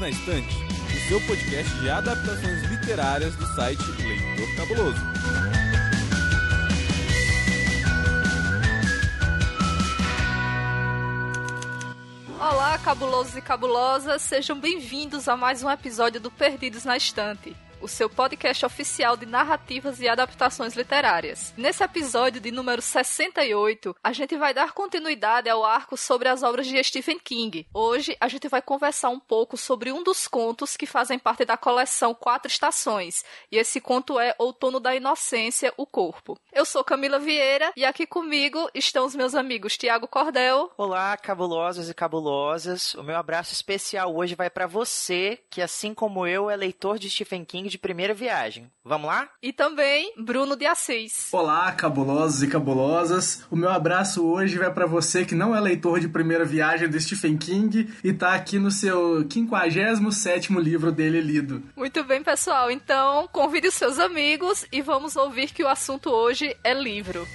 Na Estante, o seu podcast de adaptações literárias do site Leitor Cabuloso. Olá, cabulosos e cabulosas, sejam bem-vindos a mais um episódio do Perdidos na Estante o seu podcast oficial de narrativas e adaptações literárias. Nesse episódio de número 68, a gente vai dar continuidade ao arco sobre as obras de Stephen King. Hoje a gente vai conversar um pouco sobre um dos contos que fazem parte da coleção Quatro Estações, e esse conto é Outono da Inocência, o Corpo. Eu sou Camila Vieira e aqui comigo estão os meus amigos Tiago Cordel. Olá, cabulosos e cabulosas. O meu abraço especial hoje vai para você, que assim como eu é leitor de Stephen King de primeira viagem. Vamos lá? E também Bruno de Assis. Olá, cabulosos e cabulosas. O meu abraço hoje vai para você que não é leitor de primeira viagem do Stephen King e tá aqui no seu 57º livro dele lido. Muito bem, pessoal. Então, convide os seus amigos e vamos ouvir que o assunto hoje é livro.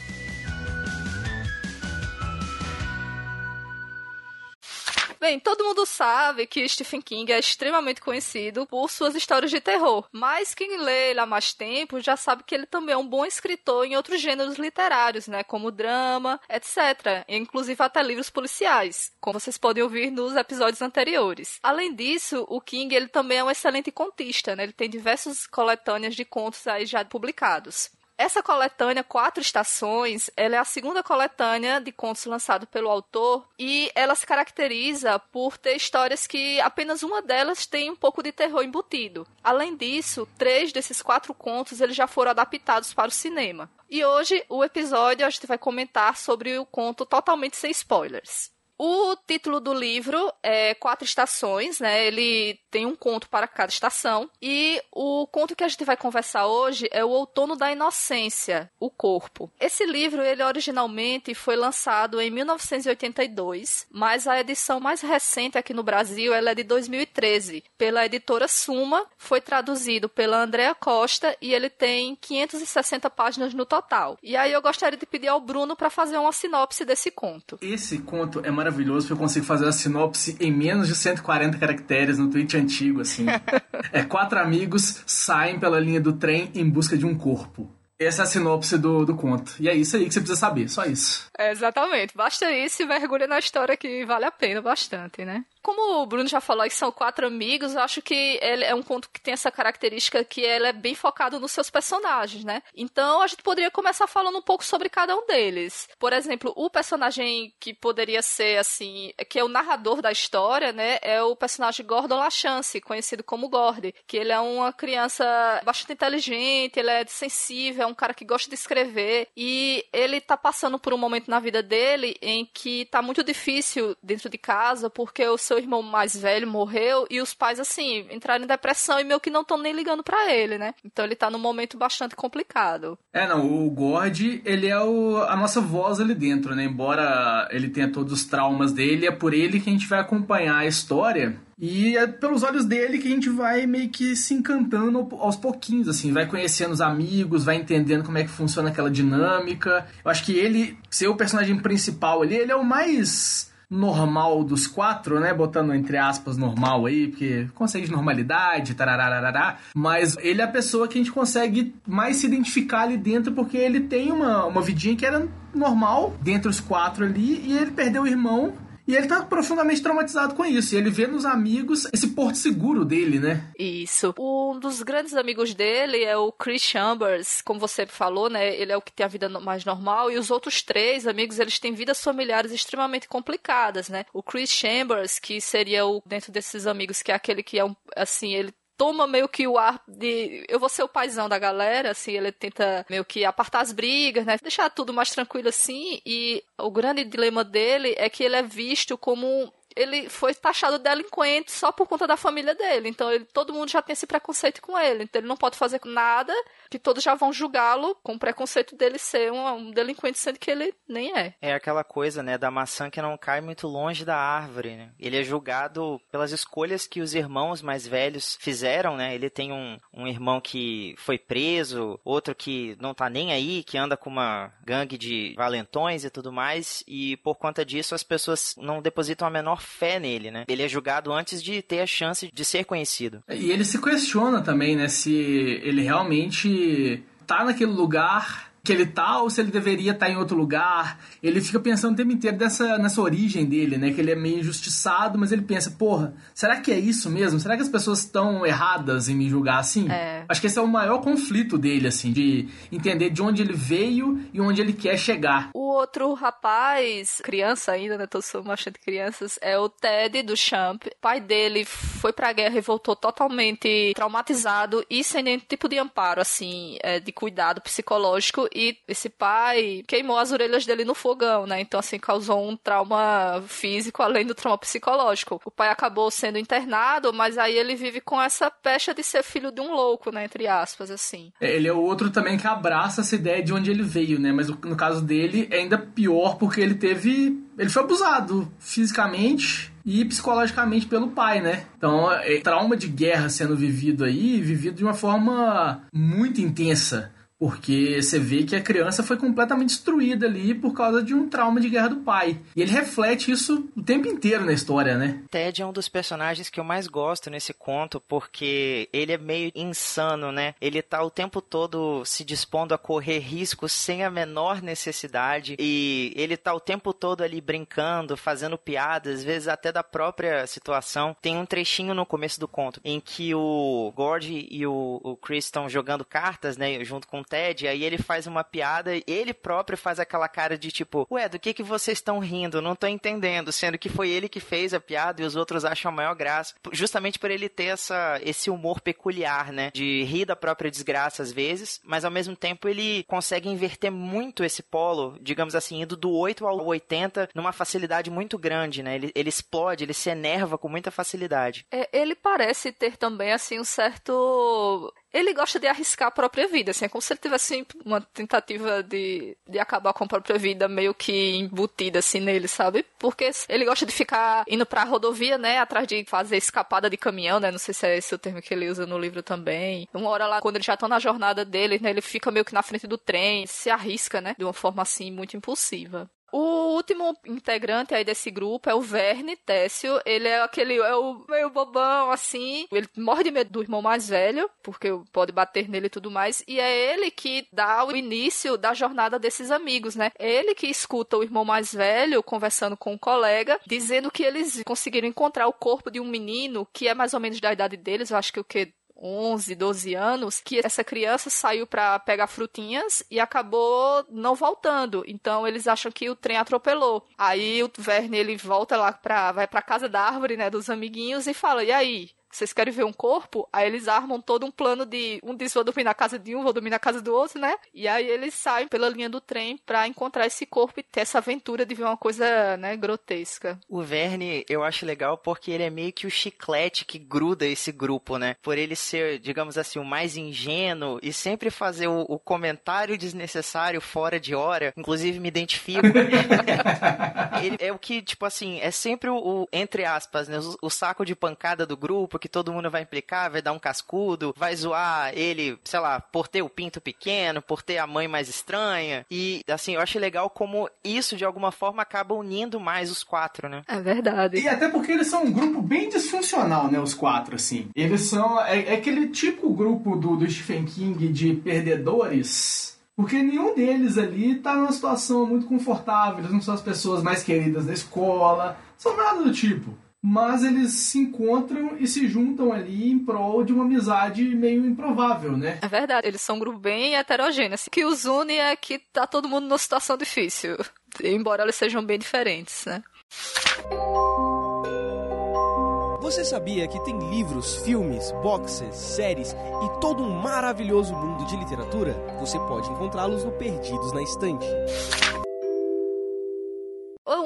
Bem, todo mundo sabe que Stephen King é extremamente conhecido por suas histórias de terror, mas quem lê ele há mais tempo já sabe que ele também é um bom escritor em outros gêneros literários, né, como drama, etc, inclusive até livros policiais, como vocês podem ouvir nos episódios anteriores. Além disso, o King ele também é um excelente contista, né? Ele tem diversas coletâneas de contos aí já publicados. Essa coletânea, Quatro Estações, ela é a segunda coletânea de contos lançado pelo autor e ela se caracteriza por ter histórias que apenas uma delas tem um pouco de terror embutido. Além disso, três desses quatro contos eles já foram adaptados para o cinema. E hoje, o episódio, a gente vai comentar sobre o conto totalmente sem spoilers. O título do livro é Quatro Estações, né? Ele tem um conto para cada estação. E o conto que a gente vai conversar hoje é O Outono da Inocência, O Corpo. Esse livro, ele originalmente foi lançado em 1982, mas a edição mais recente aqui no Brasil ela é de 2013, pela editora Suma. Foi traduzido pela Andrea Costa e ele tem 560 páginas no total. E aí eu gostaria de pedir ao Bruno para fazer uma sinopse desse conto. Esse conto é maravilhoso, porque eu consigo fazer a sinopse em menos de 140 caracteres no tweet antigo, assim. é quatro amigos saem pela linha do trem em busca de um corpo. Essa é a sinopse do, do conto. E é isso aí que você precisa saber, só isso. É, exatamente. Basta isso e mergulha na história que vale a pena bastante, né? Como o Bruno já falou são quatro amigos, eu acho que ele é um conto que tem essa característica que ele é bem focado nos seus personagens, né? Então a gente poderia começar falando um pouco sobre cada um deles. Por exemplo, o personagem que poderia ser assim, que é o narrador da história, né? É o personagem Gordon LaChance, conhecido como Gordy, que ele é uma criança bastante inteligente, ele é sensível, é um cara que gosta de escrever e ele tá passando por um momento na vida dele em que tá muito difícil dentro de casa porque o seu irmão mais velho morreu e os pais, assim, entraram em depressão e meio que não estão nem ligando para ele, né? Então ele tá num momento bastante complicado. É, não, o Gord, ele é o, a nossa voz ali dentro, né? Embora ele tenha todos os traumas dele, é por ele que a gente vai acompanhar a história. E é pelos olhos dele que a gente vai meio que se encantando aos pouquinhos, assim, vai conhecendo os amigos, vai entendendo como é que funciona aquela dinâmica. Eu acho que ele, ser o personagem principal ali, ele é o mais normal dos quatro, né? Botando entre aspas normal aí, porque conceito de normalidade, tarararará. Mas ele é a pessoa que a gente consegue mais se identificar ali dentro, porque ele tem uma, uma vidinha que era normal dentre os quatro ali, e ele perdeu o irmão e ele tá profundamente traumatizado com isso. E ele vê nos amigos esse porto seguro dele, né? Isso. Um dos grandes amigos dele é o Chris Chambers, como você falou, né? Ele é o que tem a vida mais normal. E os outros três amigos, eles têm vidas familiares extremamente complicadas, né? O Chris Chambers, que seria o, dentro desses amigos, que é aquele que é um, assim, ele toma meio que o ar de eu vou ser o paizão da galera, assim, ele tenta meio que apartar as brigas, né? Deixar tudo mais tranquilo assim. E o grande dilema dele é que ele é visto como ele foi taxado de delinquente só por conta da família dele. Então ele, todo mundo já tem esse preconceito com ele. Então ele não pode fazer nada que todos já vão julgá-lo com o preconceito dele ser um, um, delinquente, sendo que ele nem é. É aquela coisa, né, da maçã que não cai muito longe da árvore, né? Ele é julgado pelas escolhas que os irmãos mais velhos fizeram, né? Ele tem um, um irmão que foi preso, outro que não tá nem aí, que anda com uma gangue de valentões e tudo mais, e por conta disso as pessoas não depositam a menor fé nele, né? Ele é julgado antes de ter a chance de ser conhecido. E ele se questiona também, né, se ele realmente tá naquele lugar que ele tá ou se ele deveria estar tá em outro lugar. Ele fica pensando o tempo inteiro dessa, nessa origem dele, né? Que ele é meio injustiçado, mas ele pensa, porra, será que é isso mesmo? Será que as pessoas estão erradas em me julgar assim? É. Acho que esse é o maior conflito dele, assim, de entender de onde ele veio e onde ele quer chegar. O outro rapaz, criança ainda, né? Tô de crianças, é o Ted do Champ. O pai dele foi pra guerra e voltou totalmente traumatizado e sem nenhum tipo de amparo, assim, é, de cuidado psicológico e esse pai queimou as orelhas dele no fogão, né? Então, assim, causou um trauma físico além do trauma psicológico. O pai acabou sendo internado, mas aí ele vive com essa pecha de ser filho de um louco, né? Entre aspas, assim. É, ele é o outro também que abraça essa ideia de onde ele veio, né? Mas no caso dele é ainda pior porque ele teve. Ele foi abusado fisicamente e psicologicamente pelo pai, né? Então, é trauma de guerra sendo vivido aí, vivido de uma forma muito intensa. Porque você vê que a criança foi completamente destruída ali por causa de um trauma de guerra do pai. E ele reflete isso o tempo inteiro na história, né? Ted é um dos personagens que eu mais gosto nesse conto, porque ele é meio insano, né? Ele tá o tempo todo se dispondo a correr riscos sem a menor necessidade. E ele tá o tempo todo ali brincando, fazendo piadas, às vezes até da própria situação. Tem um trechinho no começo do conto em que o Gord e o, o Chris estão jogando cartas, né? Junto com Ted, aí ele faz uma piada, ele próprio faz aquela cara de tipo, ué, do que que vocês estão rindo? Não tô entendendo, sendo que foi ele que fez a piada e os outros acham a maior graça, justamente por ele ter essa, esse humor peculiar, né, de rir da própria desgraça às vezes, mas ao mesmo tempo ele consegue inverter muito esse polo, digamos assim, indo do 8 ao 80 numa facilidade muito grande, né, ele, ele explode, ele se enerva com muita facilidade. É, ele parece ter também, assim, um certo ele gosta de arriscar a própria vida, assim, é como se ele tivesse uma tentativa de, de acabar com a própria vida meio que embutida, assim, nele, sabe? Porque ele gosta de ficar indo pra rodovia, né, atrás de fazer escapada de caminhão, né, não sei se é esse o termo que ele usa no livro também. Uma hora lá, quando ele já tá na jornada dele, né, ele fica meio que na frente do trem, se arrisca, né, de uma forma, assim, muito impulsiva. O último integrante aí desse grupo é o Verne Técio. Ele é aquele, é o meio bobão, assim. Ele morre de medo do irmão mais velho, porque pode bater nele e tudo mais. E é ele que dá o início da jornada desses amigos, né? É ele que escuta o irmão mais velho conversando com um colega, dizendo que eles conseguiram encontrar o corpo de um menino que é mais ou menos da idade deles, eu acho que o que 11, 12 anos, que essa criança saiu para pegar frutinhas e acabou não voltando. Então eles acham que o trem atropelou. Aí o Verne ele volta lá para vai para casa da árvore, né, dos amiguinhos e fala: "E aí, vocês querem ver um corpo? Aí eles armam todo um plano de um diz vou dormir na casa de um, vou dormir na casa do outro, né? E aí eles saem pela linha do trem para encontrar esse corpo e ter essa aventura de ver uma coisa, né, grotesca. O Verne, eu acho legal porque ele é meio que o chiclete que gruda esse grupo, né? Por ele ser, digamos assim, o mais ingênuo e sempre fazer o, o comentário desnecessário fora de hora. Inclusive, me identifico. ele é o que, tipo assim, é sempre o, o entre aspas, né? O, o saco de pancada do grupo que que todo mundo vai implicar, vai dar um cascudo, vai zoar ele, sei lá, por ter o pinto pequeno, por ter a mãe mais estranha. E, assim, eu acho legal como isso, de alguma forma, acaba unindo mais os quatro, né? É verdade. E até porque eles são um grupo bem disfuncional, né? Os quatro, assim. Eles são. É, é aquele tipo grupo do, do Stephen King de perdedores. Porque nenhum deles ali tá numa situação muito confortável, eles não são as pessoas mais queridas da escola, são nada do tipo mas eles se encontram e se juntam ali em prol de uma amizade meio improvável, né? É verdade, eles são um grupo bem heterogêneo. Assim, que os une é que tá todo mundo numa situação difícil, embora eles sejam bem diferentes, né? Você sabia que tem livros, filmes, boxes, séries e todo um maravilhoso mundo de literatura? Você pode encontrá-los no Perdidos na Estante.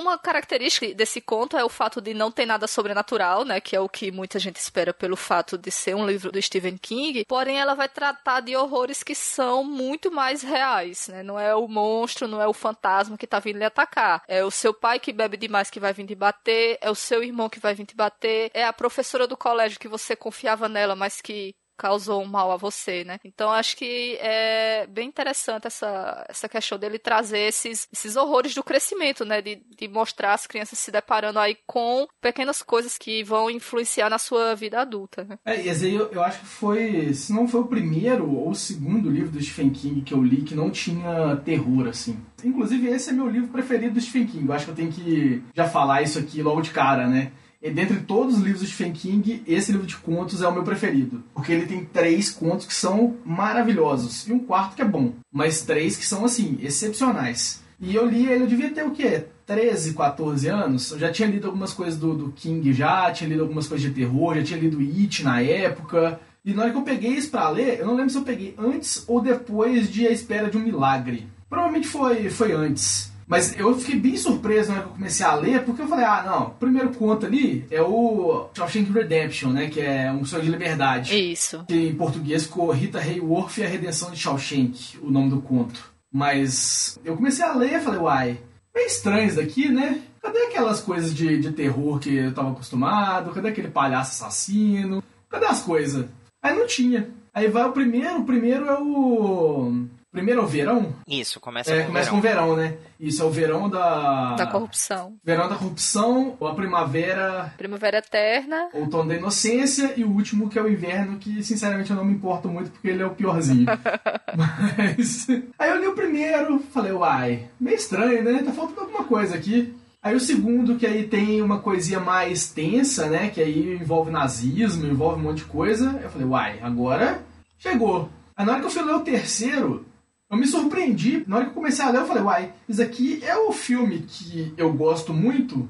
Uma característica desse conto é o fato de não ter nada sobrenatural, né? Que é o que muita gente espera pelo fato de ser um livro do Stephen King. Porém, ela vai tratar de horrores que são muito mais reais, né? Não é o monstro, não é o fantasma que tá vindo lhe atacar. É o seu pai que bebe demais que vai vir te bater, é o seu irmão que vai vir te bater, é a professora do colégio que você confiava nela, mas que causou um mal a você, né? Então acho que é bem interessante essa, essa questão dele trazer esses, esses horrores do crescimento, né? De, de mostrar as crianças se deparando aí com pequenas coisas que vão influenciar na sua vida adulta, né? É, e aí eu, eu acho que foi, se não foi o primeiro ou o segundo livro do Stephen King que eu li que não tinha terror, assim. Inclusive, esse é meu livro preferido do Stephen King. Eu acho que eu tenho que já falar isso aqui logo de cara, né? E dentre todos os livros do Stephen King, esse livro de contos é o meu preferido. Porque ele tem três contos que são maravilhosos. E um quarto que é bom. Mas três que são, assim, excepcionais. E eu li ele, eu devia ter o quê? 13, 14 anos. Eu já tinha lido algumas coisas do, do King já, tinha lido algumas coisas de terror, já tinha lido It na época. E na hora que eu peguei isso pra ler, eu não lembro se eu peguei antes ou depois de A Espera de um Milagre. Provavelmente foi, foi antes. Mas eu fiquei bem surpreso na hora que eu comecei a ler, porque eu falei, ah, não, o primeiro conto ali é o Shawshank Redemption, né, que é um sonho de liberdade. Isso. Que em português ficou Rita Hayworth e a Redenção de Shawshank, o nome do conto. Mas eu comecei a ler e falei, uai, meio estranho isso daqui, né? Cadê aquelas coisas de, de terror que eu tava acostumado? Cadê aquele palhaço assassino? Cadê as coisas? Aí não tinha. Aí vai o primeiro, o primeiro é o Primeiro é o verão? Isso, começa é, com começa verão. com verão, né? Isso é o verão da. Da corrupção. Verão da corrupção, ou a primavera, Primavera Eterna. outono da inocência, e o último que é o inverno, que sinceramente eu não me importo muito porque ele é o piorzinho. Mas. Aí eu li o primeiro, falei, uai, meio estranho, né? Tá faltando alguma coisa aqui. Aí o segundo, que aí tem uma coisinha mais tensa, né? Que aí envolve nazismo, envolve um monte de coisa. Eu falei, uai, agora chegou. Aí na hora que eu fui ler o terceiro, eu me surpreendi. Na hora que eu comecei a ler, eu falei, uai, isso aqui é o filme que eu gosto muito.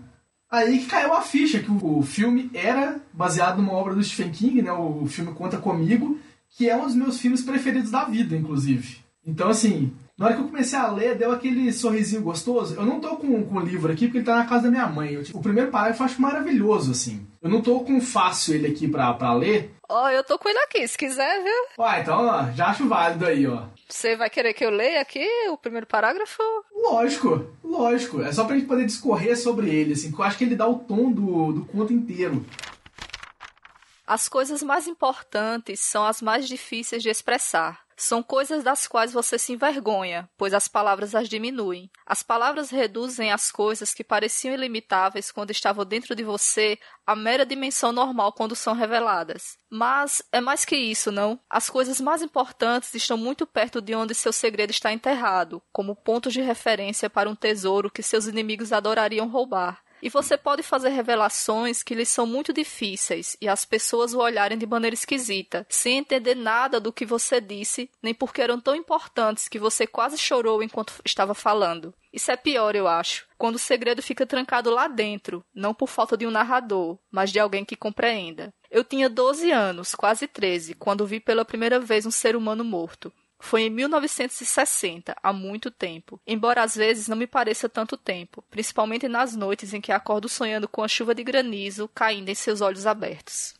Aí que caiu a ficha que o filme era baseado numa obra do Stephen King, né? O filme Conta Comigo, que é um dos meus filmes preferidos da vida, inclusive. Então, assim, na hora que eu comecei a ler, deu aquele sorrisinho gostoso. Eu não tô com, com o livro aqui porque ele tá na casa da minha mãe. Eu, tipo, o primeiro parágrafo eu acho maravilhoso, assim. Eu não tô com fácil ele aqui pra, pra ler. Ó, eu tô com ele aqui, se quiser, viu? Ué, então, ó, já acho válido aí, ó. Você vai querer que eu leia aqui o primeiro parágrafo? Lógico, lógico. É só pra gente poder discorrer sobre ele, assim, que eu acho que ele dá o tom do, do conto inteiro. As coisas mais importantes são as mais difíceis de expressar. São coisas das quais você se envergonha, pois as palavras as diminuem. As palavras reduzem as coisas que pareciam ilimitáveis quando estavam dentro de você à mera dimensão normal quando são reveladas. Mas é mais que isso, não? As coisas mais importantes estão muito perto de onde seu segredo está enterrado, como pontos de referência para um tesouro que seus inimigos adorariam roubar. E você pode fazer revelações que lhes são muito difíceis e as pessoas o olharem de maneira esquisita, sem entender nada do que você disse, nem porque eram tão importantes que você quase chorou enquanto estava falando. Isso é pior, eu acho, quando o segredo fica trancado lá dentro, não por falta de um narrador, mas de alguém que compreenda. Eu tinha 12 anos, quase 13, quando vi pela primeira vez um ser humano morto. Foi em 1960, há muito tempo. Embora às vezes não me pareça tanto tempo, principalmente nas noites em que acordo sonhando com a chuva de granizo caindo em seus olhos abertos.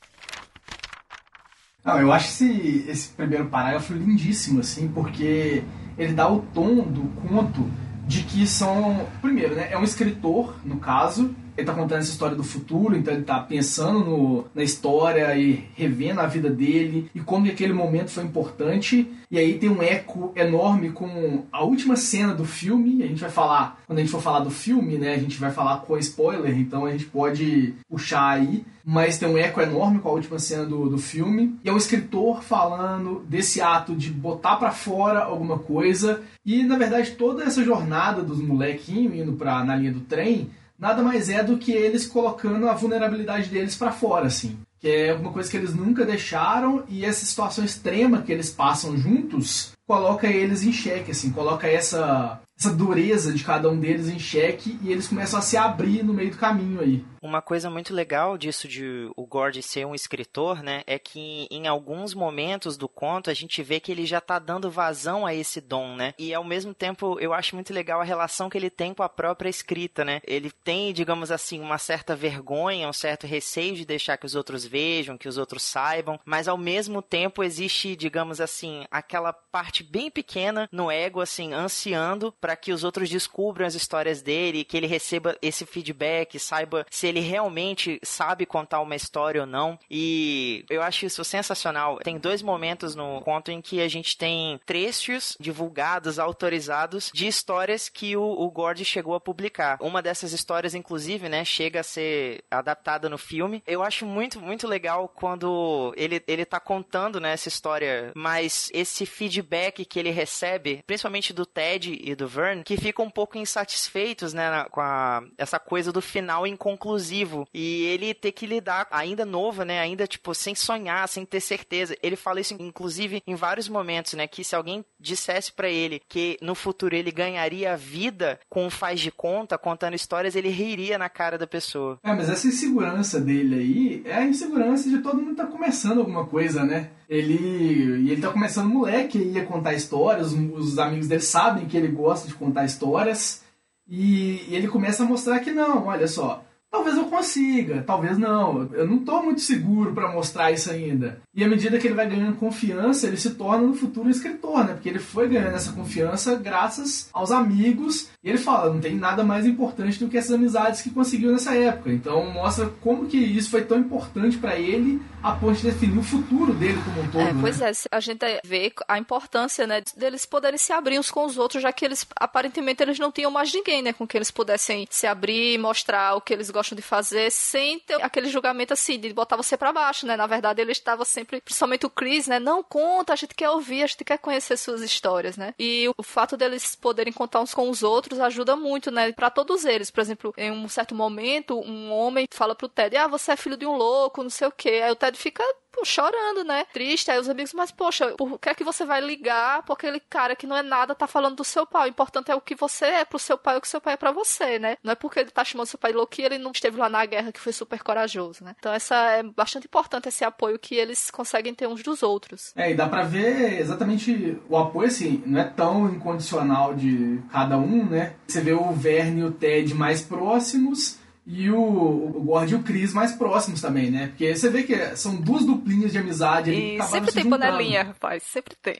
Não, eu acho esse, esse primeiro parágrafo lindíssimo, assim, porque ele dá o tom do conto de que são. Primeiro, né? É um escritor, no caso, ele tá contando essa história do futuro, então ele tá pensando no, na história e revendo a vida dele e como que aquele momento foi importante. E aí tem um eco enorme com a última cena do filme. A gente vai falar, quando a gente for falar do filme, né, a gente vai falar com spoiler, então a gente pode puxar aí. Mas tem um eco enorme com a última cena do, do filme. E é um escritor falando desse ato de botar para fora alguma coisa. E na verdade toda essa jornada dos molequinhos indo pra, na linha do trem nada mais é do que eles colocando a vulnerabilidade deles para fora, assim. Que é uma coisa que eles nunca deixaram e essa situação extrema que eles passam juntos coloca eles em xeque, assim, coloca essa essa dureza de cada um deles em xeque e eles começam a se abrir no meio do caminho aí. Uma coisa muito legal disso de o Gord ser um escritor, né, é que em alguns momentos do conto a gente vê que ele já tá dando vazão a esse dom, né? E ao mesmo tempo eu acho muito legal a relação que ele tem com a própria escrita, né? Ele tem, digamos assim, uma certa vergonha, um certo receio de deixar que os outros vejam, que os outros saibam, mas ao mesmo tempo existe, digamos assim, aquela parte bem pequena no ego, assim, ansiando para que os outros descubram as histórias dele, que ele receba esse feedback, saiba se ele realmente sabe contar uma história ou não. E eu acho isso sensacional. Tem dois momentos no conto em que a gente tem trechos divulgados, autorizados, de histórias que o, o Gord chegou a publicar. Uma dessas histórias, inclusive, né, chega a ser adaptada no filme. Eu acho muito, muito legal quando ele, ele tá contando, né, essa história, mas esse feedback que ele recebe, principalmente do Ted e do Vern, que ficam um pouco insatisfeitos, né, com a, essa coisa do final inconclusivo. E ele ter que lidar, ainda novo, né, ainda, tipo, sem sonhar, sem ter certeza. Ele fala isso, inclusive, em vários momentos, né, que se alguém dissesse para ele que no futuro ele ganharia a vida com faz de conta, contando histórias, ele riria na cara da pessoa. É, mas essa insegurança dele aí é a insegurança de todo mundo tá começando alguma coisa, né? Ele. Ele tá começando moleque aí a contar histórias, os, os amigos dele sabem que ele gosta de contar histórias. E, e ele começa a mostrar que não, olha só, Talvez eu consiga, talvez não. Eu não estou muito seguro para mostrar isso ainda. E à medida que ele vai ganhando confiança, ele se torna no futuro um escritor, né? Porque ele foi ganhando essa confiança graças aos amigos. E ele fala, não tem nada mais importante do que essas amizades que conseguiu nessa época. Então mostra como que isso foi tão importante para ele a ponto de definir o futuro dele como um todo. É, pois né? é, a gente vê a importância, né, deles poderem se abrir uns com os outros, já que eles aparentemente eles não tinham mais ninguém, né, com que eles pudessem se abrir, mostrar o que eles gostam de fazer, sem ter aquele julgamento assim de botar você para baixo, né? Na verdade, ele estava sempre, principalmente o Chris, né, não conta, a gente quer ouvir, a gente quer conhecer suas histórias, né? E o fato deles poderem contar uns com os outros ajuda muito, né, para todos eles. Por exemplo, em um certo momento, um homem fala pro Ted: "Ah, você é filho de um louco, não sei o quê". Aí o Ted fica pô, chorando, né? Triste. Aí os amigos, mas poxa, por que é que você vai ligar porque aquele cara que não é nada tá falando do seu pai? O importante é o que você é pro seu pai, o que seu pai é pra você, né? Não é porque ele tá chamando seu pai louco que ele não esteve lá na guerra, que foi super corajoso, né? Então essa é bastante importante esse apoio que eles conseguem ter uns dos outros. É, e dá pra ver exatamente o apoio, assim, não é tão incondicional de cada um, né? Você vê o Verne e o Ted mais próximos e o, o Gord e o Chris mais próximos também, né? Porque você vê que são duas duplinhas de amizade E sempre tem panelinha, rapaz, sempre tem.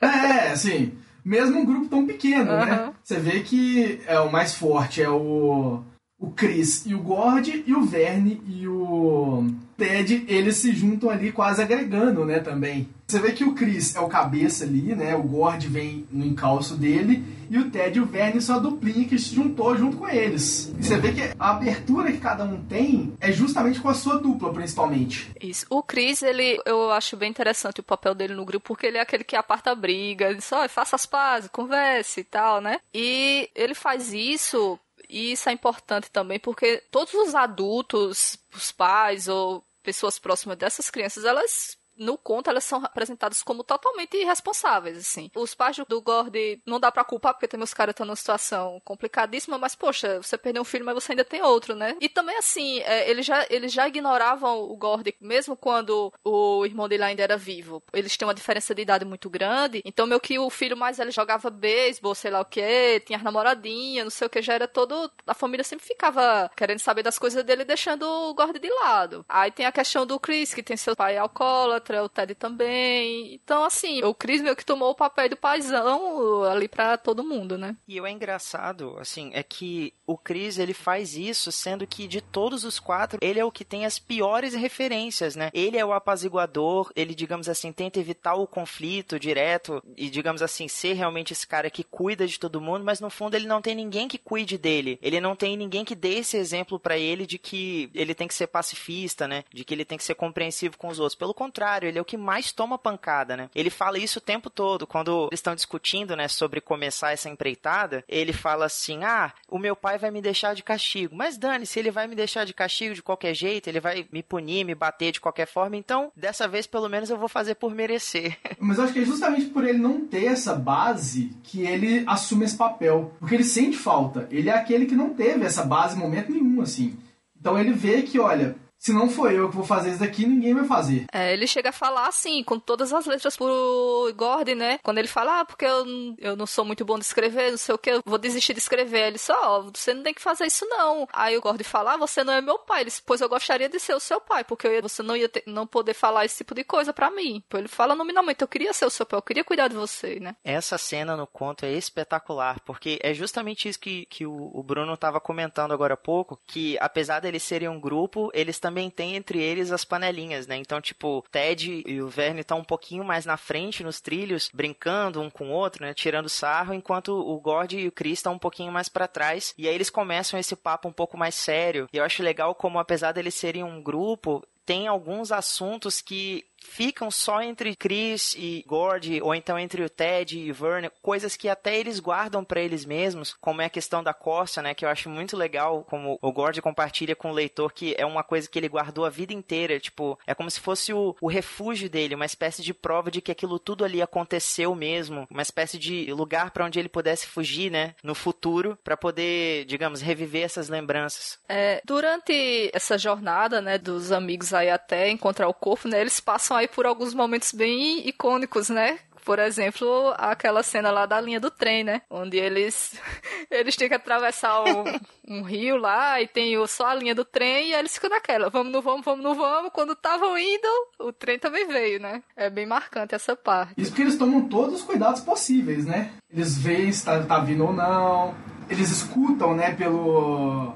É, assim, mesmo um grupo tão pequeno, uhum. né? Você vê que é, o mais forte é o, o Chris e o Gord, e o Verne e o Ted, eles se juntam ali quase agregando, né, também. Você vê que o Chris é o cabeça ali, né? O Gord vem no encalço dele e o Ted e o Verne são a duplinha que se juntou junto com eles. E você vê que a abertura que cada um tem é justamente com a sua dupla, principalmente. Isso. O Chris, ele, eu acho bem interessante o papel dele no grupo, porque ele é aquele que aparta a briga, ele só faça as pazes, converse e tal, né? E ele faz isso e isso é importante também porque todos os adultos, os pais ou pessoas próximas dessas crianças, elas no conto elas são apresentadas como totalmente irresponsáveis, assim. Os pais do Gord não dá pra culpar, porque também os caras estão numa situação complicadíssima, mas, poxa, você perdeu um filho, mas você ainda tem outro, né? E também, assim, é, eles, já, eles já ignoravam o Gord, mesmo quando o irmão dele ainda era vivo. Eles têm uma diferença de idade muito grande, então meio que o filho mais velho jogava beisebol, sei lá o que, tinha as namoradinhas, não sei o que, já era todo... A família sempre ficava querendo saber das coisas dele, deixando o Gord de lado. Aí tem a questão do Chris, que tem seu pai alcoólatra, o Ted também. Então, assim, o Chris meio que tomou o papel do paizão ali para todo mundo, né? E o é engraçado, assim, é que o Chris, ele faz isso, sendo que de todos os quatro, ele é o que tem as piores referências, né? Ele é o apaziguador, ele, digamos assim, tenta evitar o conflito direto e, digamos assim, ser realmente esse cara que cuida de todo mundo, mas no fundo ele não tem ninguém que cuide dele. Ele não tem ninguém que dê esse exemplo para ele de que ele tem que ser pacifista, né? De que ele tem que ser compreensivo com os outros. Pelo contrário, contrário, ele é o que mais toma pancada, né? Ele fala isso o tempo todo. Quando eles estão discutindo, né, sobre começar essa empreitada, ele fala assim: ah, o meu pai vai me deixar de castigo. Mas Dani, se ele vai me deixar de castigo de qualquer jeito, ele vai me punir, me bater de qualquer forma, então dessa vez pelo menos eu vou fazer por merecer. Mas eu acho que é justamente por ele não ter essa base que ele assume esse papel. Porque ele sente falta. Ele é aquele que não teve essa base em momento nenhum, assim. Então ele vê que, olha, se não for eu que vou fazer isso daqui, ninguém vai fazer. É, ele chega a falar assim, com todas as letras pro Gordon, né? Quando ele fala, ah, porque eu, eu não sou muito bom de escrever, não sei o que, eu vou desistir de escrever. Ele só, ó, oh, você não tem que fazer isso não. Aí o Gordon fala, ah, você não é meu pai. Ele disse, pois eu gostaria de ser o seu pai, porque você não ia ter, não poder falar esse tipo de coisa para mim. Ele fala nominalmente, eu queria ser o seu pai, eu queria cuidar de você, né? Essa cena no conto é espetacular, porque é justamente isso que, que o, o Bruno tava comentando agora há pouco, que apesar deles serem um grupo, eles também têm entre eles as panelinhas, né? Então, tipo, Ted e o Verne estão um pouquinho mais na frente nos trilhos, brincando um com o outro, né? Tirando sarro, enquanto o Gord e o Chris estão um pouquinho mais para trás. E aí eles começam esse papo um pouco mais sério. E eu acho legal como, apesar deles serem um grupo, tem alguns assuntos que ficam só entre Chris e Gord, ou então entre o Ted e Verne, coisas que até eles guardam para eles mesmos, como é a questão da costa, né, que eu acho muito legal, como o Gord compartilha com o leitor, que é uma coisa que ele guardou a vida inteira, tipo, é como se fosse o, o refúgio dele, uma espécie de prova de que aquilo tudo ali aconteceu mesmo, uma espécie de lugar para onde ele pudesse fugir, né, no futuro, para poder, digamos, reviver essas lembranças. É, durante essa jornada, né, dos amigos aí até encontrar o corpo, né, eles passam passam aí por alguns momentos bem icônicos, né? Por exemplo, aquela cena lá da linha do trem, né? Onde eles eles têm que atravessar um, um rio lá e tem só a linha do trem e eles ficam naquela. Vamos, não vamos, vamos, não vamos. Quando estavam indo, o trem também veio, né? É bem marcante essa parte. Isso porque eles tomam todos os cuidados possíveis, né? Eles veem se tá, tá vindo ou não. Eles escutam, né, pelo,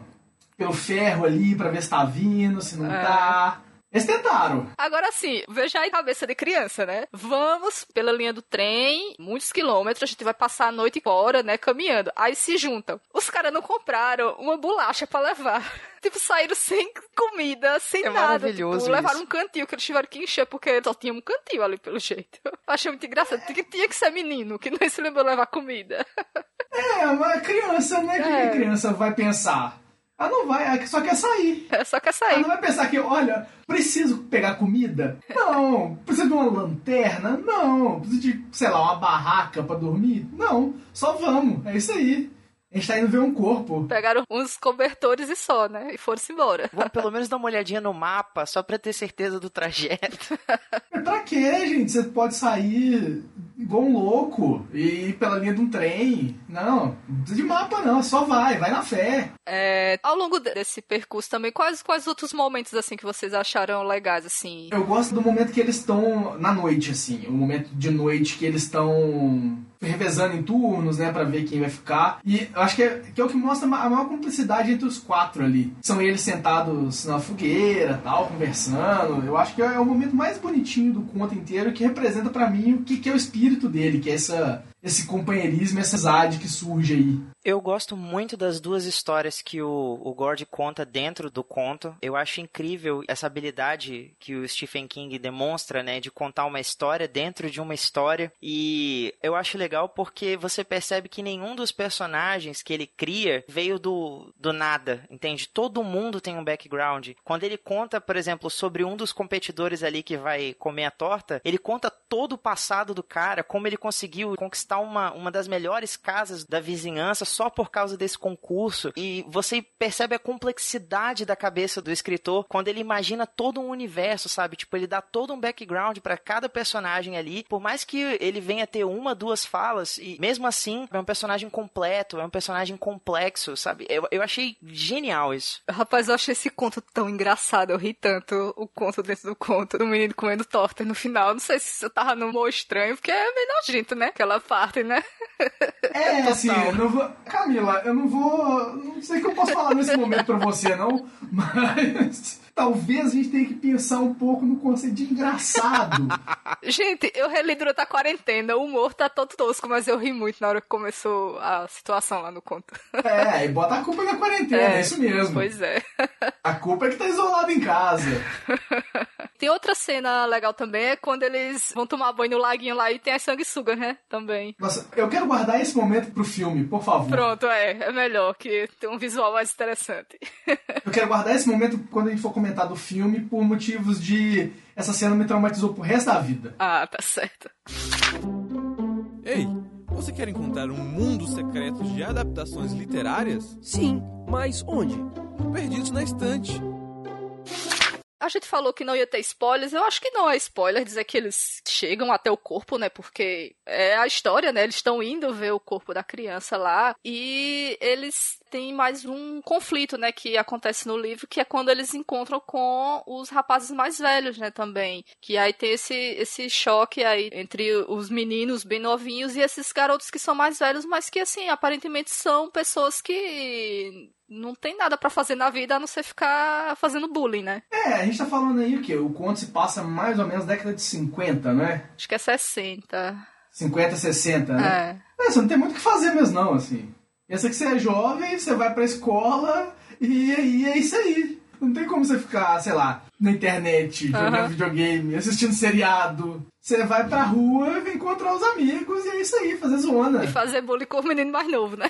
pelo ferro ali para ver se tá vindo, se não é. tá. Eles tentaram. Agora sim, veja aí a cabeça de criança, né? Vamos pela linha do trem, muitos quilômetros, a gente vai passar a noite fora, né? Caminhando. Aí se juntam. Os caras não compraram uma bolacha para levar. Tipo, saíram sem comida, sem é nada. Maravilhoso tipo, levaram um cantil que eles tiveram que encher, porque só tinha um cantil ali, pelo jeito. Eu achei muito engraçado. Tinha, tinha que ser menino, que não se lembrou levar comida. É, mas criança, né? O é. que criança vai pensar? Ela não vai, ela só quer sair. Ela só quer sair. Ela não vai pensar que, olha, preciso pegar comida? Não. Preciso de uma lanterna? Não. Preciso de, sei lá, uma barraca para dormir? Não. Só vamos. É isso aí. A gente tá indo ver um corpo. Pegaram uns cobertores e só, né? E foram-se embora. Vamos pelo menos dar uma olhadinha no mapa, só pra ter certeza do trajeto. pra quê, gente? Você pode sair igual um louco e ir pela linha de um trem. Não, não precisa de mapa não, só vai, vai na fé. É, ao longo desse percurso também, quais, quais outros momentos assim que vocês acharam legais, assim? Eu gosto do momento que eles estão na noite, assim. O momento de noite que eles estão revezando em turnos, né, para ver quem vai ficar. E eu acho que é, que é o que mostra a maior cumplicidade entre os quatro ali. São eles sentados na fogueira, tal, conversando. Eu acho que é o momento mais bonitinho do conto inteiro que representa para mim o que, que é o espírito dele, que é essa esse companheirismo, essa amizade que surge aí. Eu gosto muito das duas histórias que o, o Gord conta dentro do conto. Eu acho incrível essa habilidade que o Stephen King demonstra, né, de contar uma história dentro de uma história. E eu acho legal porque você percebe que nenhum dos personagens que ele cria veio do, do nada, entende? Todo mundo tem um background. Quando ele conta, por exemplo, sobre um dos competidores ali que vai comer a torta, ele conta todo o passado do cara, como ele conseguiu conquistar uma, uma das melhores casas da vizinhança só por causa desse concurso. E você percebe a complexidade da cabeça do escritor quando ele imagina todo um universo, sabe? Tipo, ele dá todo um background para cada personagem ali. Por mais que ele venha ter uma, duas falas, e mesmo assim é um personagem completo, é um personagem complexo, sabe? Eu, eu achei genial isso. Rapaz, eu achei esse conto tão engraçado. Eu ri tanto o conto dentro do conto do menino comendo torta no final. Não sei se eu tava no humor estranho, porque é meio nojento, né? Aquela parte parte, né? É, assim, eu não vou. Camila, eu não vou. Não sei o que eu posso falar nesse momento pra você, não, mas talvez a gente tenha que pensar um pouco no conceito de engraçado. gente, eu reli durante a quarentena, o humor tá todo tosco, mas eu ri muito na hora que começou a situação lá no conto. É, e bota a culpa na quarentena, é, é isso mesmo. Pois é. A culpa é que tá isolado em casa. Tem outra cena legal também, é quando eles vão tomar banho no laguinho lá e tem a sanguessuga, né? Também. Nossa, eu quero guardar esse momento pro filme, por favor. Pronto, é. É melhor, que tem um visual mais interessante. eu quero guardar esse momento quando a gente for comentar do filme por motivos de. Essa cena me traumatizou pro resto da vida. Ah, tá certo. Ei, você quer encontrar um mundo secreto de adaptações literárias? Sim, mas onde? Perdidos na Estante A gente falou que não ia ter spoilers. Eu acho que não é spoiler dizer que eles chegam até o corpo, né? Porque é a história, né? Eles estão indo ver o corpo da criança lá e eles têm mais um conflito, né? Que acontece no livro, que é quando eles encontram com os rapazes mais velhos, né? Também. Que aí tem esse, esse choque aí entre os meninos bem novinhos e esses garotos que são mais velhos, mas que, assim, aparentemente são pessoas que não tem nada para fazer na vida a não ser ficar fazendo bullying, né? É, a gente tá falando aí o quê? O conto se passa mais ou menos década de 50, né? Acho que é 60. 50, 60, né? É. é você não tem muito o que fazer mesmo, não, assim. Pensa que você é jovem, você vai pra escola e aí é isso aí. Não tem como você ficar, sei lá, na internet, jogando uhum. videogame, assistindo seriado. Você vai pra rua, encontrar os amigos e é isso aí, fazer zona. E fazer bullying com o menino mais novo, né?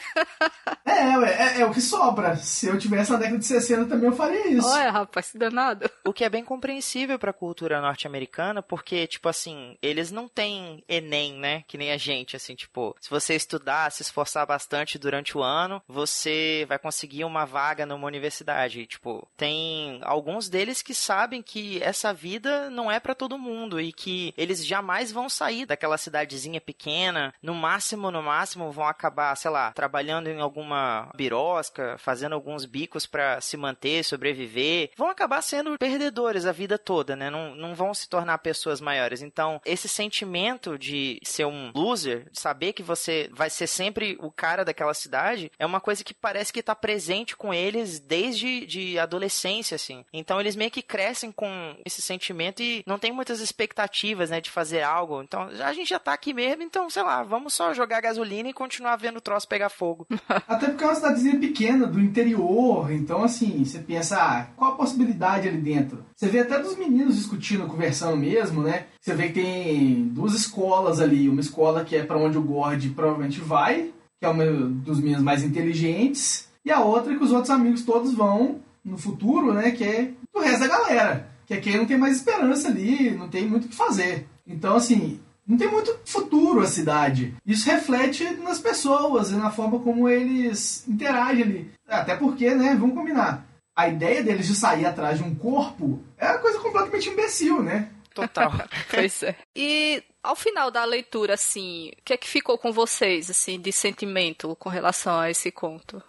é, ué, é, é, o que sobra. Se eu tivesse na década de 60 também eu faria isso. Olha, rapaz, que danado. O que é bem compreensível pra cultura norte-americana, porque, tipo assim, eles não têm Enem, né? Que nem a gente, assim, tipo, se você estudar, se esforçar bastante durante o ano, você vai conseguir uma vaga numa universidade. E, tipo, tem alguns deles que sabem que essa vida não é para todo mundo e que eles jamais vão sair daquela cidadezinha pequena. No máximo, no máximo, vão acabar, sei lá, trabalhando em alguma birosca, fazendo alguns bicos para se manter, sobreviver. Vão acabar sendo perdedores a vida toda, né? Não, não vão se tornar pessoas maiores. Então, esse sentimento de ser um loser, saber que você vai ser sempre o cara daquela cidade, é uma coisa que parece que tá presente com eles desde de adolescência, assim. Então, eles meio que crescem com esse sentimento e não tem muitas expectativas, né, de fazer algo. Então, a gente já tá aqui mesmo, então, sei lá, vamos só jogar gasolina e continuar vendo o troço pegar fogo. Até porque é uma cidadezinha pequena, do interior, então, assim, você pensa, ah, qual a possibilidade ali dentro? Você vê até dos meninos discutindo, conversando mesmo, né? Você vê que tem duas escolas ali, uma escola que é para onde o Gord provavelmente vai, que é uma dos meninos mais inteligentes, e a outra que os outros amigos todos vão no futuro, né? Que é do resto da galera. Que é quem não tem mais esperança ali, não tem muito o que fazer. Então, assim, não tem muito futuro a cidade. Isso reflete nas pessoas e na forma como eles interagem ali. Até porque, né, vamos combinar. A ideia deles de sair atrás de um corpo é uma coisa completamente imbecil, né? Total. pois é. E ao final da leitura, assim, o que é que ficou com vocês, assim, de sentimento com relação a esse conto?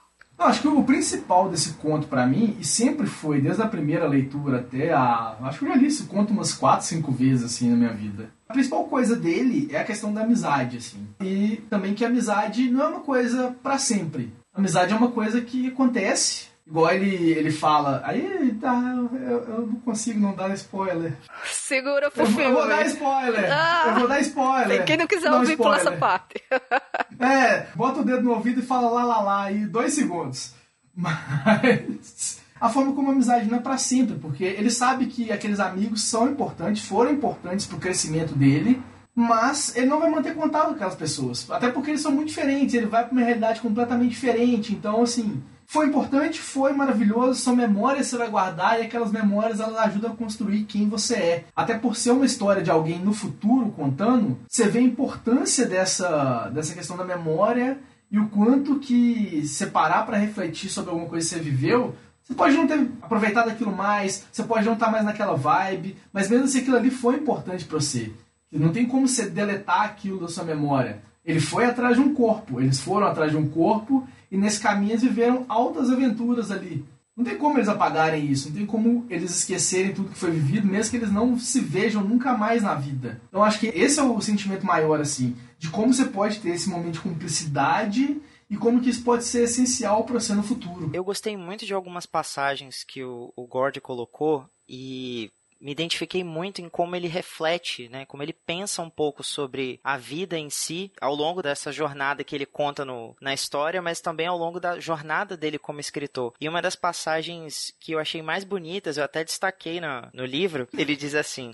Acho que o principal desse conto para mim, e sempre foi, desde a primeira leitura até a. Acho que eu já li esse conto umas 4, 5 vezes assim na minha vida. A principal coisa dele é a questão da amizade, assim. E também que a amizade não é uma coisa para sempre. A amizade é uma coisa que acontece Igual ele, ele fala, aí tá, eu, eu não consigo não dar spoiler. Segura pro eu, filme. Eu vou dar spoiler. Ah, eu vou dar spoiler. Quem não quiser não ouvir, spoiler. pula essa parte. é, bota o dedo no ouvido e fala lá, lá, lá, e dois segundos. Mas a forma como a amizade não é para sempre, porque ele sabe que aqueles amigos são importantes, foram importantes pro crescimento dele, mas ele não vai manter contato com aquelas pessoas. Até porque eles são muito diferentes, ele vai para uma realidade completamente diferente. Então, assim, foi importante, foi maravilhoso, são memórias que você vai guardar e aquelas memórias elas ajudam a construir quem você é. Até por ser uma história de alguém no futuro contando, você vê a importância dessa, dessa questão da memória e o quanto que separar para refletir sobre alguma coisa que você viveu, você pode não ter aproveitado aquilo mais, você pode não estar tá mais naquela vibe, mas mesmo se assim, aquilo ali foi importante para você. Não tem como você deletar aquilo da sua memória. Ele foi atrás de um corpo, eles foram atrás de um corpo e nesse caminho eles viveram altas aventuras ali. Não tem como eles apagarem isso, não tem como eles esquecerem tudo que foi vivido, mesmo que eles não se vejam nunca mais na vida. Então acho que esse é o sentimento maior, assim, de como você pode ter esse momento de cumplicidade e como que isso pode ser essencial para você no futuro. Eu gostei muito de algumas passagens que o, o Gord colocou e me identifiquei muito em como ele reflete, né, como ele pensa um pouco sobre a vida em si ao longo dessa jornada que ele conta no, na história, mas também ao longo da jornada dele como escritor. E uma das passagens que eu achei mais bonitas, eu até destaquei no, no livro, ele diz assim: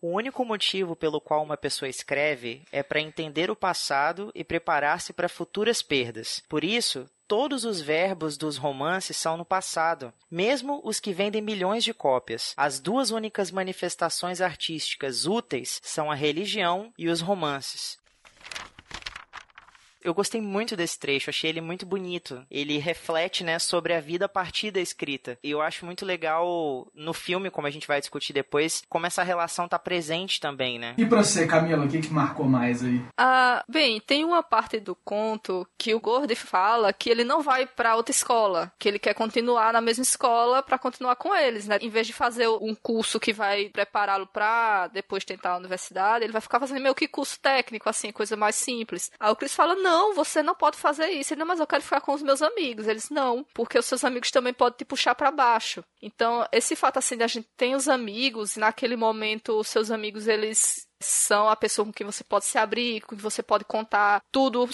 o único motivo pelo qual uma pessoa escreve é para entender o passado e preparar-se para futuras perdas. Por isso, todos os verbos dos romances são no passado, mesmo os que vendem milhões de cópias. As duas únicas manifestações artísticas úteis são a religião e os romances. Eu gostei muito desse trecho, achei ele muito bonito. Ele reflete, né, sobre a vida a partir da escrita. E eu acho muito legal no filme, como a gente vai discutir depois, como essa relação tá presente também, né? E pra você, Camila, o que, que marcou mais aí? Ah, bem, tem uma parte do conto que o Gord fala que ele não vai para outra escola, que ele quer continuar na mesma escola para continuar com eles, né? Em vez de fazer um curso que vai prepará-lo para depois tentar a universidade, ele vai ficar fazendo meio que curso técnico, assim, coisa mais simples. Aí o Chris fala: Não, você não pode fazer isso. Ele, não, mas eu quero ficar com os meus amigos. Eles, não, porque os seus amigos também podem te puxar para baixo. Então, esse fato, assim, a gente tem os amigos, e naquele momento, os seus amigos, eles são a pessoa com quem você pode se abrir, com quem você pode contar tudo,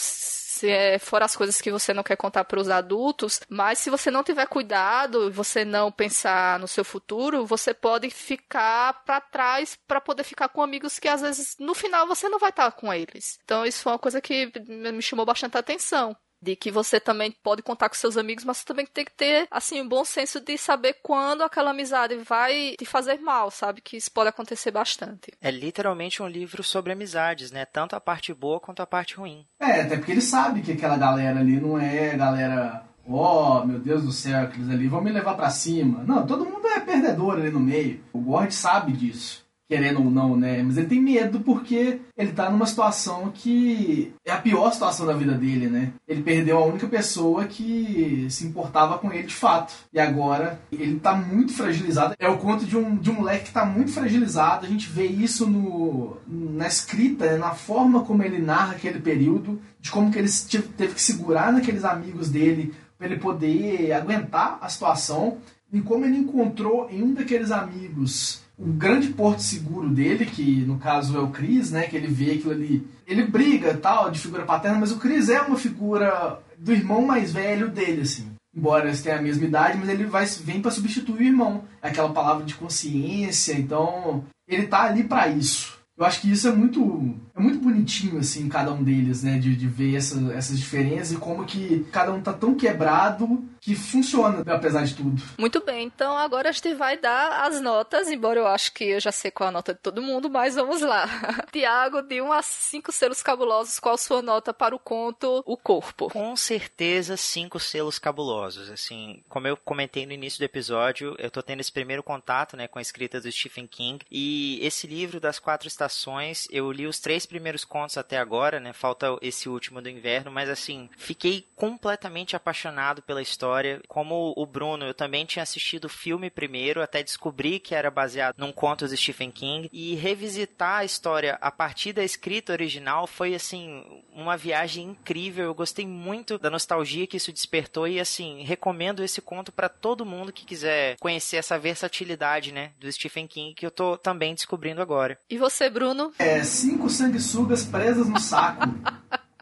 se é, for as coisas que você não quer contar para os adultos, mas se você não tiver cuidado, você não pensar no seu futuro, você pode ficar para trás para poder ficar com amigos que às vezes no final você não vai estar com eles. Então isso foi uma coisa que me chamou bastante atenção de que você também pode contar com seus amigos, mas você também tem que ter, assim, um bom senso de saber quando aquela amizade vai te fazer mal, sabe? Que isso pode acontecer bastante. É literalmente um livro sobre amizades, né? Tanto a parte boa quanto a parte ruim. É, até porque ele sabe que aquela galera ali não é galera ó, oh, meu Deus do céu, aqueles ali vão me levar para cima. Não, todo mundo é perdedor ali no meio. O Gord sabe disso querendo ou não, né? Mas ele tem medo porque ele tá numa situação que é a pior situação da vida dele, né? Ele perdeu a única pessoa que se importava com ele de fato. E agora ele tá muito fragilizado. É o conto de um, de um moleque que tá muito fragilizado. A gente vê isso no, na escrita, né? na forma como ele narra aquele período, de como que ele teve que segurar naqueles amigos dele para ele poder aguentar a situação e como ele encontrou em um daqueles amigos o grande porto seguro dele, que no caso é o Chris, né? Que ele vê aquilo ali. Ele briga tal, de figura paterna, mas o Chris é uma figura do irmão mais velho dele, assim. Embora eles tenham a mesma idade, mas ele vai, vem para substituir o irmão. É aquela palavra de consciência, então ele tá ali para isso. Eu acho que isso é muito é muito bonitinho, assim, cada um deles, né? De, de ver essa, essas diferenças e como que cada um tá tão quebrado que funciona, apesar de tudo. Muito bem, então agora a gente vai dar as notas, embora eu acho que eu já sei qual a nota de todo mundo, mas vamos lá. Tiago, de 1 a 5 selos cabulosos, qual a sua nota para o conto O Corpo? Com certeza, 5 selos cabulosos. Assim, como eu comentei no início do episódio, eu tô tendo esse primeiro contato, né, com a escrita do Stephen King, e esse livro das quatro estações, eu li os três primeiros contos até agora, né, falta esse último do inverno, mas assim, fiquei completamente apaixonado pela história história. Como o Bruno, eu também tinha assistido o filme primeiro, até descobri que era baseado num conto de Stephen King. E revisitar a história a partir da escrita original foi, assim, uma viagem incrível. Eu gostei muito da nostalgia que isso despertou e, assim, recomendo esse conto para todo mundo que quiser conhecer essa versatilidade, né, do Stephen King que eu tô também descobrindo agora. E você, Bruno? É, cinco sanguessugas presas no saco.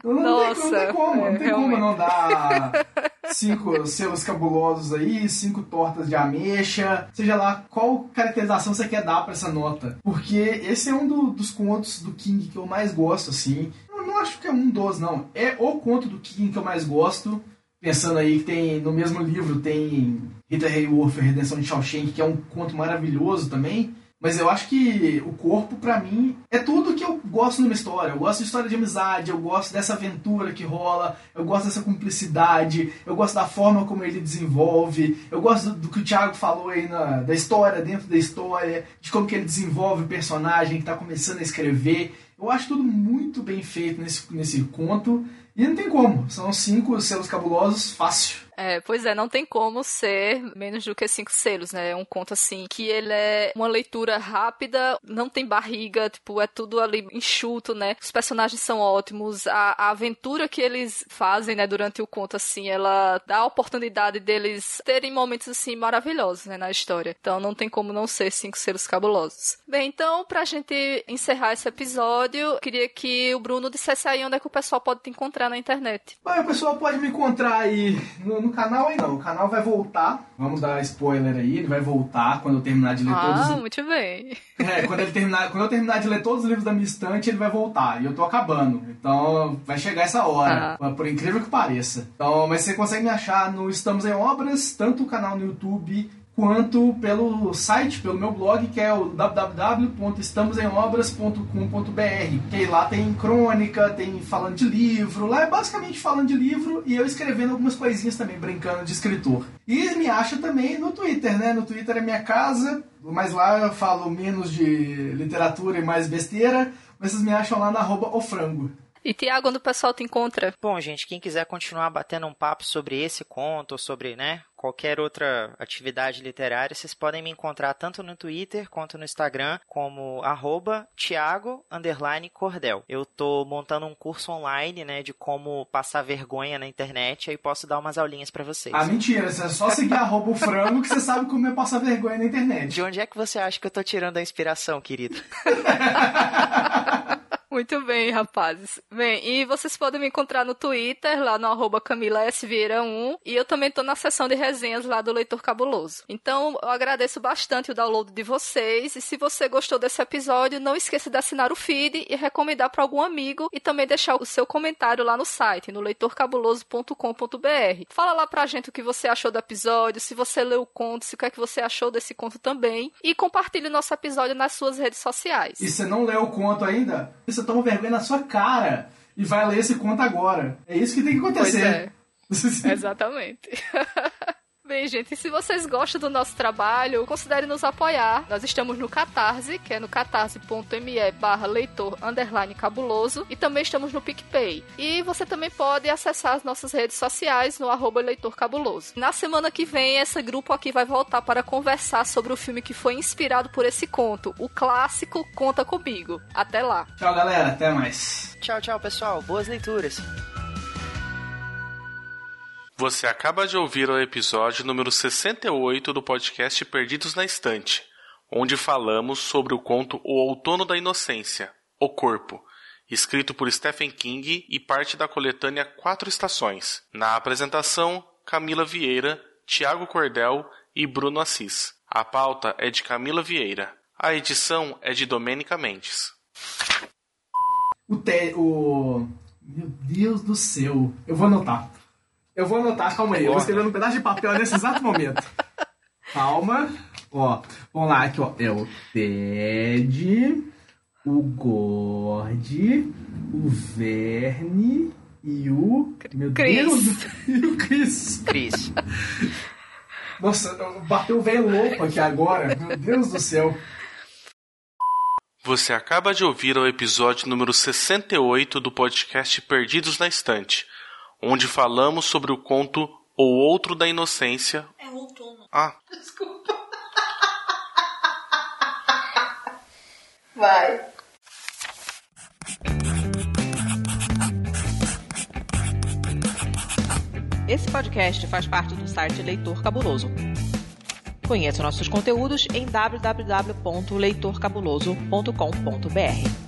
Não, Nossa, tem, não tem como, não tem realmente. como não dar cinco selos cabulosos aí, cinco tortas de ameixa, seja lá qual caracterização você quer dar para essa nota. Porque esse é um do, dos contos do King que eu mais gosto, assim. Eu não acho que é um dos, não. É o conto do King que eu mais gosto. Pensando aí que tem no mesmo livro tem Rita Hayworth, Redenção de Shawshank, que é um conto maravilhoso também. Mas eu acho que o corpo, para mim, é tudo que eu gosto numa história. Eu gosto de história de amizade, eu gosto dessa aventura que rola, eu gosto dessa cumplicidade, eu gosto da forma como ele desenvolve, eu gosto do, do que o Thiago falou aí na, da história dentro da história, de como que ele desenvolve o personagem que tá começando a escrever. Eu acho tudo muito bem feito nesse, nesse conto. E não tem como, são cinco selos cabulosos, fácil. É, pois é, não tem como ser menos do que cinco selos, né? É um conto assim que ele é uma leitura rápida, não tem barriga, tipo, é tudo ali enxuto, né? Os personagens são ótimos, a, a aventura que eles fazem, né, durante o conto, assim, ela dá a oportunidade deles terem momentos, assim, maravilhosos, né, na história. Então não tem como não ser cinco selos cabulosos. Bem, então, pra gente encerrar esse episódio, queria que o Bruno dissesse aí onde é que o pessoal pode te encontrar na internet. O pessoal pode me encontrar aí no, no canal aí não. O canal vai voltar. Vamos dar spoiler aí. Ele vai voltar quando eu terminar de ler ah, todos. Ah, muito bem. É, quando ele terminar, quando eu terminar de ler todos os livros da minha estante, ele vai voltar. E eu tô acabando. Então vai chegar essa hora. Ah. Por incrível que pareça. Então, mas você consegue me achar no Estamos em Obras, tanto o canal no YouTube quanto pelo site, pelo meu blog, que é o www.estamosemobras.com.br. Que lá tem crônica, tem falando de livro, lá é basicamente falando de livro e eu escrevendo algumas coisinhas também, brincando de escritor. E me acha também no Twitter, né? No Twitter é minha casa, mas lá eu falo menos de literatura e mais besteira, mas vocês me acham lá na arroba ofrango. E Tiago, onde o pessoal te encontra? Bom, gente, quem quiser continuar batendo um papo sobre esse conto, ou sobre, né, qualquer outra atividade literária, vocês podem me encontrar tanto no Twitter quanto no Instagram como arroba Thiago Cordel. Eu tô montando um curso online, né, de como passar vergonha na internet, aí posso dar umas aulinhas para vocês. Ah, mentira, você é só seguir arroba o frango que você sabe como é passar vergonha na internet. De onde é que você acha que eu tô tirando a inspiração, querido? Muito bem, rapazes. Bem, e vocês podem me encontrar no Twitter, lá no arroba Camila S. Vieira 1, e eu também estou na seção de resenhas lá do Leitor Cabuloso. Então, eu agradeço bastante o download de vocês, e se você gostou desse episódio, não esqueça de assinar o feed e recomendar para algum amigo, e também deixar o seu comentário lá no site, no leitorcabuloso.com.br. Fala lá pra gente o que você achou do episódio, se você leu o conto, se o que é que você achou desse conto também, e compartilhe nosso episódio nas suas redes sociais. E se não leu o conto ainda, isso toma vergonha na sua cara e vai ler esse conto agora. É isso que tem que acontecer. Pois é. Exatamente. Bem, gente, se vocês gostam do nosso trabalho, considere nos apoiar. Nós estamos no Catarse, que é no catarse.me barra leitor underline cabuloso, e também estamos no PicPay. E você também pode acessar as nossas redes sociais no arroba leitor cabuloso. Na semana que vem, esse grupo aqui vai voltar para conversar sobre o filme que foi inspirado por esse conto, o clássico Conta Comigo. Até lá. Tchau, galera. Até mais. Tchau, tchau, pessoal. Boas leituras. Você acaba de ouvir o episódio número 68 do podcast Perdidos na Estante, onde falamos sobre o conto O Outono da Inocência, O Corpo, escrito por Stephen King e parte da coletânea Quatro Estações. Na apresentação, Camila Vieira, Tiago Cordel e Bruno Assis. A pauta é de Camila Vieira. A edição é de Domênica Mendes. O, te... o... Meu Deus do céu. Eu vou anotar. Eu vou anotar, calma aí. Eu vou escrever num pedaço de papel nesse exato momento. Calma. Ó, vamos lá, aqui, ó. É o Ted, o Gord, o Verne e o. Meu Chris. Deus! E o Chris. Cris. Nossa, bateu o velho louco aqui agora. Meu Deus do céu. Você acaba de ouvir o episódio número 68 do podcast Perdidos na Estante onde falamos sobre o conto O Outro da Inocência. É outono. Ah. Desculpa. Vai. Esse podcast faz parte do site Leitor Cabuloso. Conheça nossos conteúdos em www.leitorcabuloso.com.br.